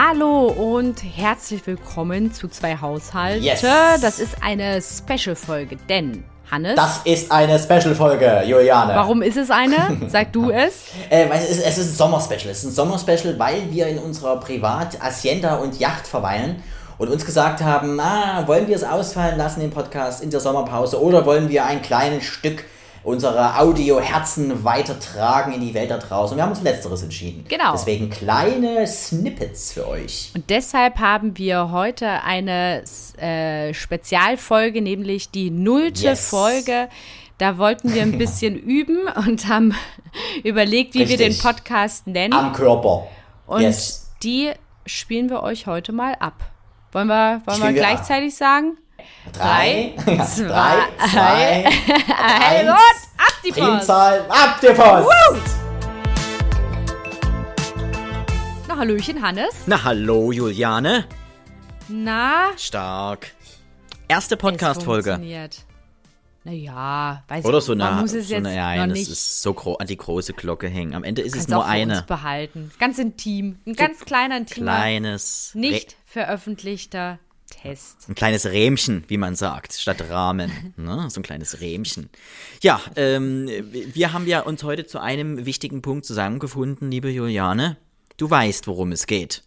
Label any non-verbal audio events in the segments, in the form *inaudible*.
Hallo und herzlich willkommen zu zwei Haushalte. Yes. Das ist eine Special-Folge, denn Hannes. Das ist eine Special-Folge, Juliane. Warum ist es eine? *laughs* Sag du es. Äh, es, ist, es ist ein Sommerspecial. Es ist ein Sommerspecial, weil wir in unserer Privat-Hacienda und Yacht verweilen und uns gesagt haben, ah, wollen wir es ausfallen lassen, den Podcast in der Sommerpause, oder wollen wir ein kleines Stück unserer Audio-Herzen weitertragen in die Welt da draußen. Und wir haben uns Letzteres entschieden. Genau. Deswegen kleine Snippets für euch. Und deshalb haben wir heute eine äh, Spezialfolge, nämlich die nullte Yes. Folge. Da wollten wir ein *laughs* bisschen üben und haben überlegt, wie wir den Richtig. Podcast nennen. Am Körper. und yes. die spielen wir euch heute mal ab. Wollen wir, wollen wir wir ab. gleichzeitig sagen? Drei, *laughs* Drei, zwei, zwei, zwei, *laughs* Hey, eins. und ab die Post! Primzahl, ab die Post! Na, Hallöchen, Hannes. Na hallo Juliane. Na, Stark. Erste Podcast-Folge. funktioniert. Naja, weiß Oder ich so Man eine, muss es so jetzt eine noch nein, das nicht. ist so gro an die große Glocke hängen. Am Ende ist es nur auch für eine. uns behalten. Ganz intim. Ein ganz kleiner, intimer, Kleines. nicht veröffentlichter Test. ein kleines Rähmchen, wie man sagt, statt Rahmen. *laughs* ne? So ein kleines Rähmchen. Ja, ähm, wir haben ja uns heute zu einem wichtigen Punkt zusammengefunden, liebe Juliane. Du weißt, worum es geht.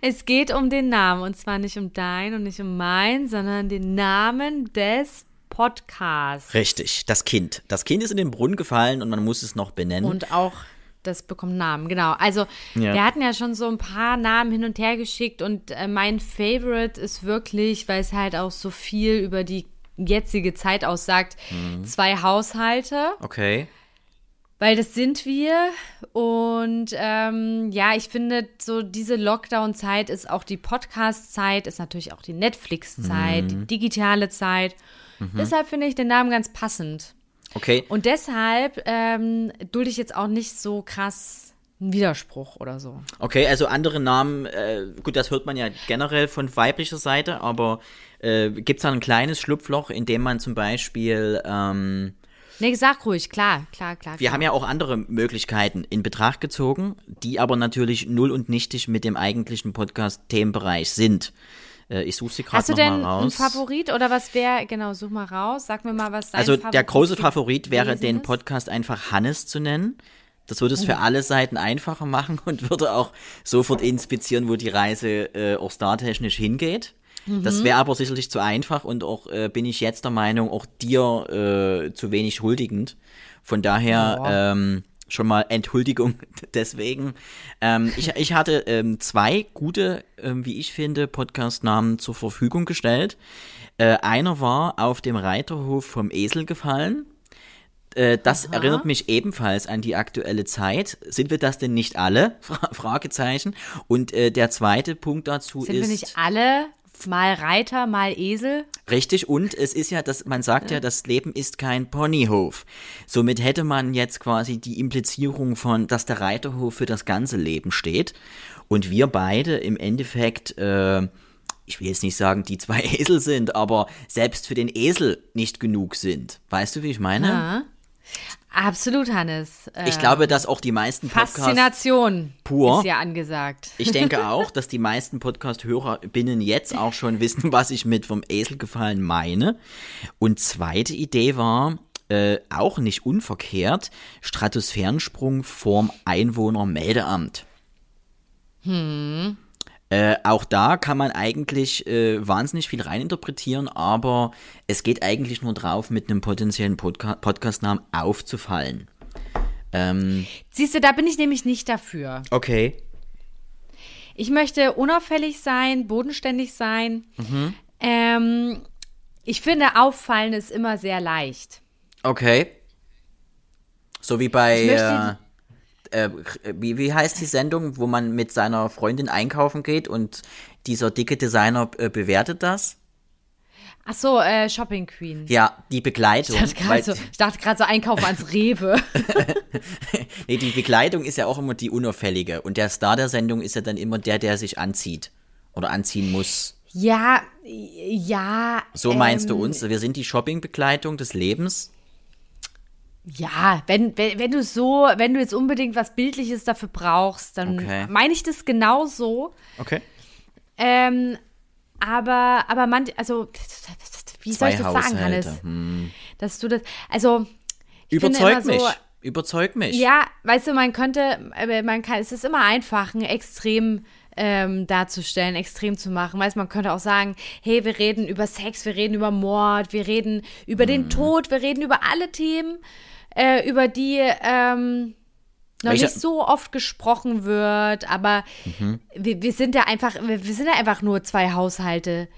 Es geht um den Namen. Und zwar nicht um dein und nicht um mein, sondern den Namen des Podcasts. Richtig, das Kind. Das Kind ist in den Brunnen gefallen und man muss es noch benennen. Und auch das bekommt Namen, genau. Also Ja. wir hatten ja schon so ein paar Namen hin und her geschickt und äh, mein Favorite ist wirklich, weil es halt auch so viel über die jetzige Zeit aussagt, Mhm. zwei Haushalte, okay. weil das sind wir und ähm, ja, ich finde so diese Lockdown-Zeit ist auch die Podcast-Zeit, ist natürlich auch die Netflix-Zeit, Mhm. die digitale Zeit. Deshalb finde ich den Namen ganz passend. Okay. Und deshalb ähm, dulde ich jetzt auch nicht so krass einen Widerspruch oder so. Okay, also andere Namen, äh, gut, das hört man ja generell von weiblicher Seite, aber äh, gibt es da ein kleines Schlupfloch, in dem man zum Beispiel, ähm, Nee, sag ruhig, klar, klar, klar. wir klar. haben ja auch andere Möglichkeiten in Betracht gezogen, die aber natürlich null und nichtig mit dem eigentlichen Podcast-Themenbereich sind. Äh, ich suche sie Hast gerade du denn nochmal einen raus. Favorit oder was wäre, genau, such mal raus, sag mir mal, was dein Also Favorit der große Favorit wäre, den ist. Podcast einfach Hannes zu nennen. Das würde es für alle Seiten einfacher machen und würde auch sofort inspizieren, wo die Reise äh, auch startechnisch hingeht. Das wäre aber sicherlich zu einfach und auch äh, bin ich jetzt der Meinung, auch dir äh, zu wenig huldigend. Von daher ähm, schon mal Enthuldigung *laughs* deswegen. Ähm, ich, ich hatte ähm, zwei gute, ähm, wie ich finde, Podcast-Namen zur Verfügung gestellt. Äh, einer war auf dem Reiterhof vom Esel gefallen. Äh, das erinnert mich ebenfalls an die aktuelle Zeit. Sind wir das denn nicht alle? *laughs* Fra Fragezeichen. Und äh, der zweite Punkt dazu Sind ist wir nicht alle mal Reiter, mal Esel? richtig. Und es ist ja, das, man sagt ja, das Leben ist kein Ponyhof. Somit hätte man jetzt quasi die Implizierung von, dass der Reiterhof für das ganze Leben steht. Und wir beide im Endeffekt äh, ich will jetzt nicht sagen, die zwei *laughs* Esel sind, aber selbst für den Esel nicht genug sind. Weißt du, wie ich meine? Ja. Absolut, Hannes. Äh, Ich glaube, dass auch die meisten Podcasts. Faszination pur. ist ja angesagt. Ich denke *laughs* auch, dass die meisten Podcast-HörerInnen jetzt auch schon wissen, was ich mit vom Esel gefallen meine. Und zweite Idee war, äh, auch nicht unverkehrt, Stratosphärensprung vorm Einwohnermeldeamt. Äh, auch da kann man eigentlich äh, wahnsinnig viel reininterpretieren, aber es geht eigentlich nur drauf, mit einem potenziellen Podca Podcast-Namen aufzufallen. Ähm, Siehst du, da bin ich nämlich nicht dafür. okay. Ich möchte unauffällig sein, bodenständig sein. Mhm. Ähm, ich finde, auffallen ist immer sehr leicht. Okay. So wie bei äh, wie, wie heißt die Sendung, wo man mit seiner Freundin einkaufen geht und dieser dicke Designer äh, bewertet das? Ach so, äh, Shopping Queen. Ja, die Begleitung. Ich dachte gerade so, dachte so einkaufen ans Rewe. *laughs* nee, die Begleitung ist ja auch immer die unauffällige. Und der Star der Sendung ist ja dann immer der, der sich anzieht. Oder anziehen muss. ja, ja. So meinst du ähm, uns? Wir sind die Shoppingbegleitung des Lebens. Ja, wenn, wenn, wenn du so, wenn du jetzt unbedingt was Bildliches dafür brauchst, dann Okay. meine ich das genau so. Okay. Ähm, aber, aber man, also, wie soll ich das sagen, Haushalte. Hannes? Hm. Dass du das, also, Überzeug mich. so, Überzeug mich. Ja, weißt du, man könnte, äh, man kann, es ist immer einfach, ein Extrem ähm, darzustellen, extrem zu machen. Weißt du, man könnte auch sagen, hey, wir reden über Sex, wir reden über Mord, wir reden über Mhm. den Tod, wir reden über alle Themen, äh, über die ähm, noch Welche- nicht so oft gesprochen wird, aber Mhm. wir, wir sind ja einfach, wir, wir sind ja einfach nur zwei Haushalte,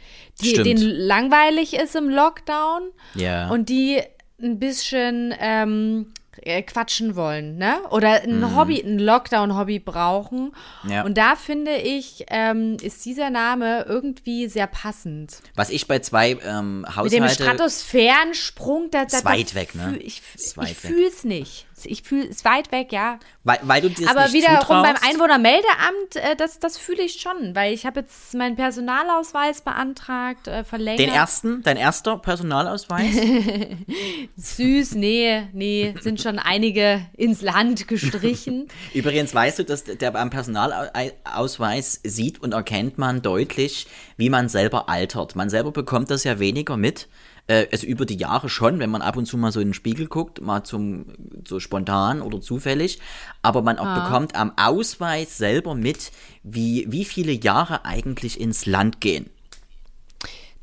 die, Stimmt. denen langweilig ist im Lockdown Ja. und die ein bisschen ähm, äh, quatschen wollen, ne? Oder ein Hobby, ein Lockdown-Hobby brauchen. Ja. Und da finde ich, ähm, ist dieser Name irgendwie sehr passend. Was ich bei zwei ähm, Mit dem Haushalte. Stratosphärensprung, da, da, Ist weit weg, ne? Ich, ich weg. fühle es nicht. Ich fühle es weit weg, ja. weil, weil du dir Aber wiederum beim. Einwohnermeldeamt, äh, das, das fühle ich schon, weil ich habe jetzt meinen Personalausweis beantragt, äh, verlängert. Den ersten, dein erster Personalausweis? *laughs* Süß, nee, nee, sind schon einige ins Land gestrichen. *laughs* Übrigens weißt du, dass der am Personalausweis sieht und erkennt man deutlich, wie man selber altert. Man selber bekommt das ja weniger mit. Äh, also über die Jahre schon, wenn man ab und zu mal so in den Spiegel guckt, mal zum so spontan oder zufällig. Aber man auch bekommt am Ausweis selber mit, wie, wie viele Jahre eigentlich ins Land gehen.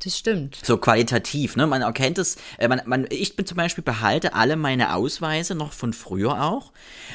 Das stimmt. So qualitativ, ne? Man erkennt es, äh, man, man, ich bin zum Beispiel behalte alle meine Ausweise noch von früher auch.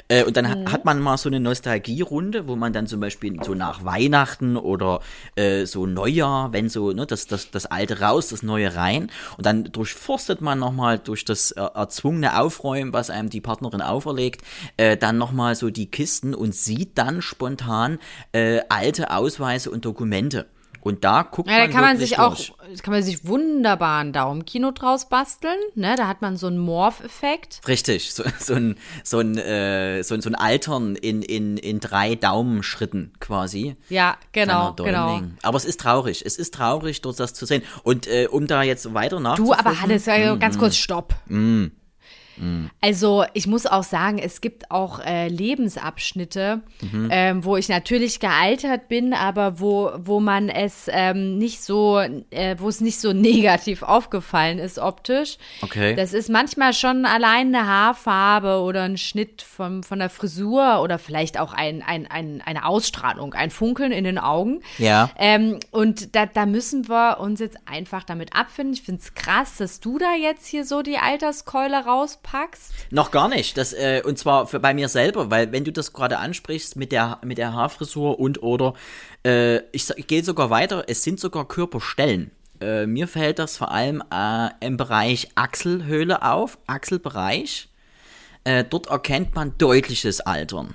Äh, und dann Mhm. ha- hat man mal so eine Nostalgierunde, wo man dann zum Beispiel so nach Weihnachten oder äh, so Neujahr, wenn so, ne, das, das, das Alte raus, das Neue rein. Und dann durchforstet man nochmal durch das äh, erzwungene Aufräumen, was einem die Partnerin auferlegt, äh, dann nochmal so die Kisten und sieht dann spontan äh, alte Ausweise und Dokumente. Und da guckt Ja, da man kann man sich auch, durch. da kann man sich wunderbar ein Daumenkino draus basteln, ne? Da hat man so einen Morph-Effekt. Richtig, so, so, ein, so, ein, äh, so, ein, so ein Altern in, in, in drei Daumenschritten quasi. Ja, genau, genau. Aber es ist traurig. Es ist traurig, dort das zu sehen. Und äh, um da jetzt weiter Du, nachzuforschen. aber Hannes, äh, Mhm. ganz kurz, stopp. Also ich muss auch sagen, es gibt auch äh, Lebensabschnitte, Mhm. ähm, wo ich natürlich gealtert bin, aber wo, wo man es ähm, nicht so, äh, wo es nicht so *laughs* negativ aufgefallen ist optisch. Okay. Das ist manchmal schon allein eine Haarfarbe oder ein Schnitt vom, von der Frisur oder vielleicht auch ein, ein, ein, eine Ausstrahlung, ein Funkeln in den Augen. Ja. Ähm, und da, da müssen wir uns jetzt einfach damit abfinden. Ich finde es krass, dass du da jetzt hier so die Alterskeule rauspackst. Noch gar nicht. Das, äh, und zwar für, bei mir selber, weil wenn du das gerade ansprichst mit der, mit der Haarfrisur und oder äh, ich, ich gehe sogar weiter, es sind sogar Körperstellen. Äh, mir fällt das vor allem äh, im Bereich Achselhöhle auf, Achselbereich. Äh, dort erkennt man deutliches Altern.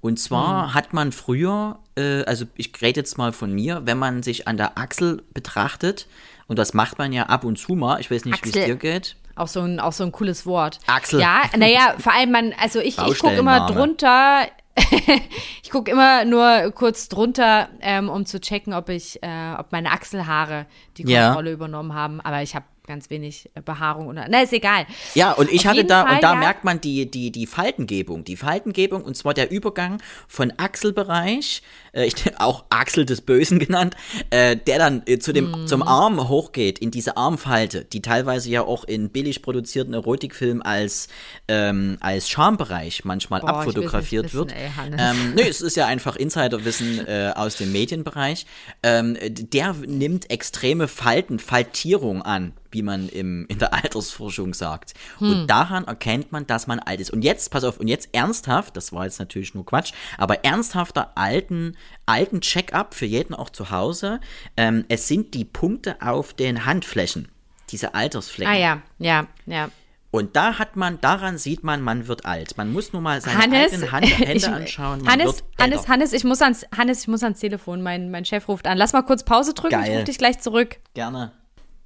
Und zwar hat man früher, äh, also ich rede jetzt mal von mir, wenn man sich an der Achsel betrachtet, und das macht man ja ab und zu mal, ich weiß nicht, wie es dir geht. Auch so ein, auch so ein cooles Wort. Achsel. Ja, naja, vor allem man, also ich, ich gucke immer drunter. *laughs* ich gucke immer nur kurz drunter, ähm, um zu checken, ob ich, äh, ob meine Achselhaare die Ja. Kontrolle übernommen haben. Aber ich habe ganz wenig äh, Behaarung oder. Na, ist egal. Ja, und ich Auf hatte da, Fall, und da ja. merkt man die, die, die Faltengebung. Die Faltengebung, und zwar der Übergang von Achselbereich, äh, ich, *laughs* auch Achsel des Bösen genannt, äh, der dann äh, zu dem, Mhm. zum Arm hochgeht, in diese Armfalte, die teilweise ja auch in billig produzierten Erotikfilmen als, ähm, als Schambereich manchmal Boah, abfotografiert nicht wird. wissen, ey, ähm, *laughs* nö, es ist ja einfach Insiderwissen äh, aus dem Medienbereich. Ähm, der nimmt extreme Falten, Faltierung an, wie man im, in der Altersforschung sagt. Hm. Und daran erkennt man, dass man alt ist. Und jetzt, pass auf, und jetzt ernsthaft, das war jetzt natürlich nur Quatsch, aber ernsthafter alten, alten Check-up für jeden auch zu Hause. Ähm, es sind die Punkte auf den Handflächen, diese Altersflecken. Ah ja, ja, ja. Und da hat man, daran sieht man, man wird alt. Man muss nur mal seine Hannes, eigenen Hand, *laughs* Hände ich, anschauen. Hannes, Hannes. Hannes, ich muss ans, Hannes, ich muss ans Telefon. Mein, mein Chef ruft an. Lass mal kurz Pause drücken. Ich Geil. rufe dich gleich zurück. Gerne.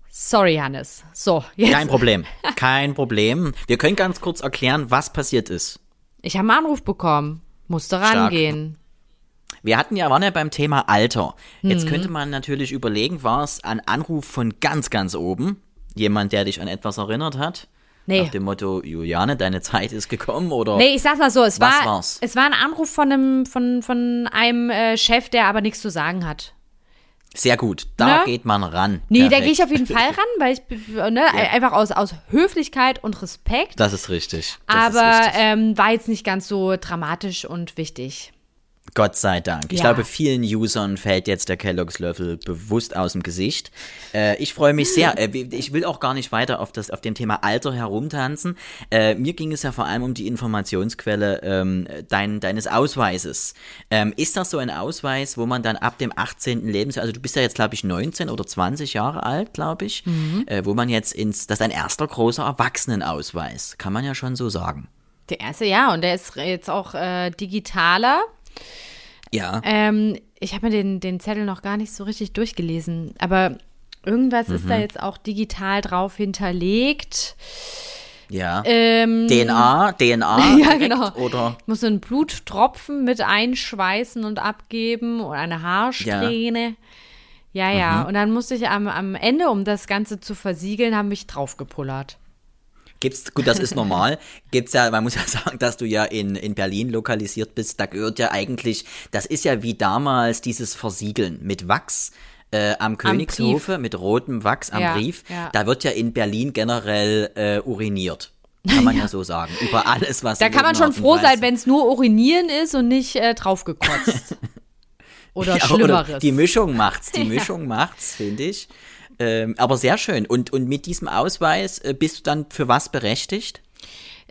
Sorry, Hannes. So, jetzt. Kein Problem. Kein Problem. Wir können ganz kurz erklären, was passiert ist. Ich habe einen Anruf bekommen. Musste rangehen. Wir hatten ja, waren ja beim Thema Alter. Mhm. Jetzt könnte man natürlich überlegen, war es ein Anruf von ganz, ganz oben? Jemand, der dich an etwas erinnert hat? Nee. Nach dem Motto, Juliane, deine Zeit ist gekommen oder? Nee, ich sag's mal so, es war, war's? es war ein Anruf von einem, von, von einem äh, Chef, der aber nichts zu sagen hat. Sehr gut, da Ne? geht man ran. Nee, da Perfekt. gehe ich auf jeden Fall ran, weil ich ne, einfach aus, aus Höflichkeit und Respekt. Das ist richtig. Das aber ist richtig. ähm, war jetzt nicht ganz so dramatisch und wichtig. Gott sei Dank. Ich Ja. glaube, vielen Usern fällt jetzt der Kellogg's Löffel bewusst aus dem Gesicht. Äh, ich freue mich sehr. Äh, ich will auch gar nicht weiter auf, das, auf dem Thema Alter herumtanzen. Äh, mir ging es ja vor allem um die Informationsquelle ähm, dein, deines Ausweises. Ähm, ist das so ein Ausweis, wo man dann ab dem 18. Lebensjahr, also du bist ja jetzt, glaube ich, 19 oder 20 Jahre alt, glaube ich, äh, wo man jetzt ins, das ist ein erster großer Erwachsenenausweis. Kann man ja schon so sagen. Der erste, ja, und der ist jetzt auch äh, digitaler. Ja. Ähm, ich habe mir den, den Zettel noch gar nicht so richtig durchgelesen, aber irgendwas ist Mhm. da jetzt auch digital drauf hinterlegt. Ja. Ähm, DNA, DNA *laughs* Ja, genau. oder Ich muss so einen Bluttropfen mit einschweißen und abgeben oder eine Haarsträhne. Ja, ja. Mhm. Und dann musste ich am, am Ende, um das Ganze zu versiegeln, haben mich draufgepullert. Gibt's, gut, das ist normal. *laughs* Gibt's ja, man muss ja sagen, dass du ja in, in Berlin lokalisiert bist. Da gehört ja eigentlich, das ist ja wie damals dieses Versiegeln mit Wachs äh, am Königshofe, mit rotem Wachs am Ja, Brief. ja. Da wird ja in Berlin generell äh, uriniert. Kann man *laughs* ja. so sagen. Über alles, was Da kann man schon froh sein, wenn es nur urinieren ist und nicht äh, draufgekotzt. *laughs* oder Ja, Schlimmeres. die Mischung macht's, die Mischung macht's, finde ich. Ähm, aber sehr schön. Und, und mit diesem Ausweis äh, bist du dann für was berechtigt?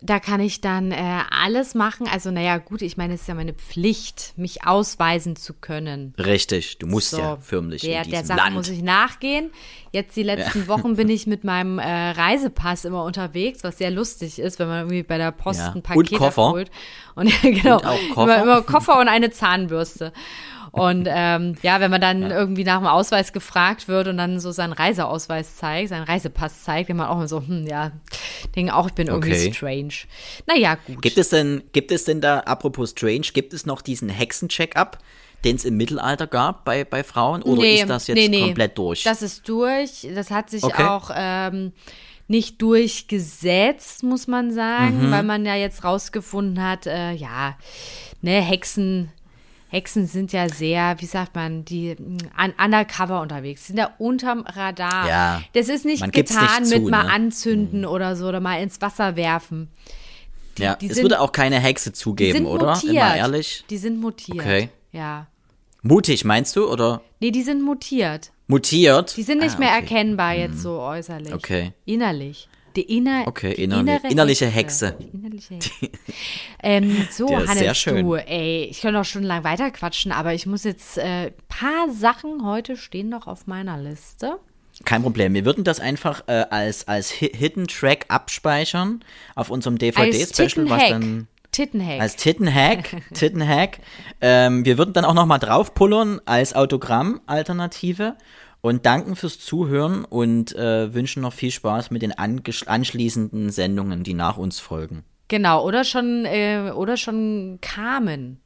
Da kann ich dann äh, alles machen. Also, naja, gut, ich meine, es ist ja meine Pflicht, mich ausweisen zu können. Richtig, du musst So, ja förmlich der, in der diesem Sache Land. muss ich nachgehen. Jetzt die letzten Wochen bin *laughs* ich mit meinem äh, Reisepass immer unterwegs, was sehr lustig ist, wenn man irgendwie bei der Post Ja. ein Und Paket Koffer. abholt. Und *laughs* genau, Und auch Koffer. Immer, immer Koffer und eine Zahnbürste. Und ähm, ja, wenn man dann irgendwie nach dem Ausweis gefragt wird und dann so seinen Reiseausweis zeigt, seinen Reisepass zeigt, dann man auch immer so, hm, ja, denke auch, ich bin irgendwie Okay. strange. Naja, gut. Gibt es denn, gibt es denn da, apropos Strange, gibt es noch diesen Hexencheck-up, den es im Mittelalter gab bei, bei Frauen? Oder ist das jetzt komplett durch? Das ist durch. Das hat sich Okay. auch ähm, nicht durchgesetzt, muss man Mhm. sagen, weil man ja jetzt rausgefunden hat, äh, ja, ne, Hexen. Hexen sind ja sehr, wie sagt man, die mh, un undercover unterwegs, sind ja unterm Radar. Ja, das ist nicht getan nicht zu, mit mal ne? anzünden oder so oder mal ins Wasser werfen. ja, die es sind- würde auch keine Hexe Die zugeben, oder? mutiert. Immer ehrlich. Die sind mutiert. Okay. Ja. Mutig, meinst du? Oder Nee, die sind mutiert. mutiert? Die sind nicht Ah, mehr okay. erkennbar jetzt so äußerlich. Okay. Innerlich. Die, inner, Okay, die innerli- innere innerliche Hexe. Die innerliche Hexe. ähm, so, Der Hannes, du, ey, ich könnte auch schon lang weiterquatschen, aber ich muss jetzt, äh, paar Sachen heute stehen noch auf meiner Liste. Kein Problem. Wir würden das einfach äh, als, als Hi- Hidden Track abspeichern auf unserem DVD-Special, was Tittenhack. dann Tittenhack. Als Tittenhack, *laughs* Tittenhack. Ähm, wir würden dann auch nochmal draufpullern als Autogramm-Alternative und danken fürs Zuhören und äh, wünschen noch viel Spaß mit den anschließenden Sendungen, die nach uns folgen. genau, oder schon, äh, oder schon kamen.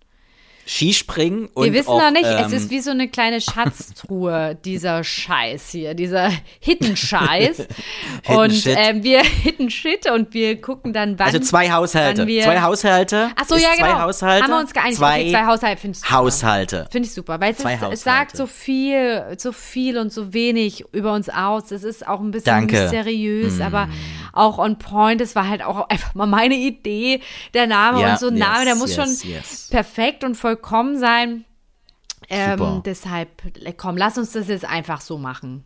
Skispringen und Wir wissen auch, noch nicht, es ähm, ist wie so eine kleine Schatztruhe, *laughs* dieser Scheiß hier, dieser Hidden-Scheiß. *laughs* und ähm, wir *laughs* Hidden Shit und wir gucken dann, wann. also zwei Haushalte. Zwei Haushalte. Ach so, ist ja, genau. Zwei Haushalte. Haben wir uns geeinigt. Zwei, okay, zwei Haushalte finde ich super. Haushalte. Finde ich super, weil es, Zwei ist, es sagt so viel, so viel und so wenig über uns aus. Es ist auch ein bisschen Danke. Mm. mysteriös, aber auch on point. Es war halt auch einfach mal meine Idee, der Name Ja, und so ein Name, der yes, muss yes, schon yes. perfekt und vollkommen sein. Ähm, deshalb, komm, lass uns das jetzt einfach so machen.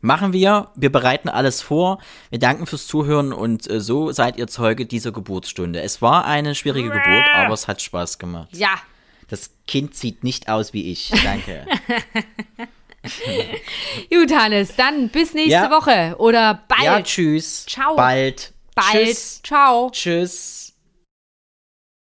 Machen wir. Wir bereiten alles vor. Wir danken fürs Zuhören und äh, so seid ihr Zeuge dieser Geburtsstunde. Es war eine schwierige Geburt, aber es hat Spaß gemacht. Ja. Das Kind sieht nicht aus wie ich. Danke. *laughs* Gut, Hannes, dann bis nächste Ja. Woche oder bald. ja, tschüss. Ciao. Bald. bald. Tschüss. Ciao. Tschüss.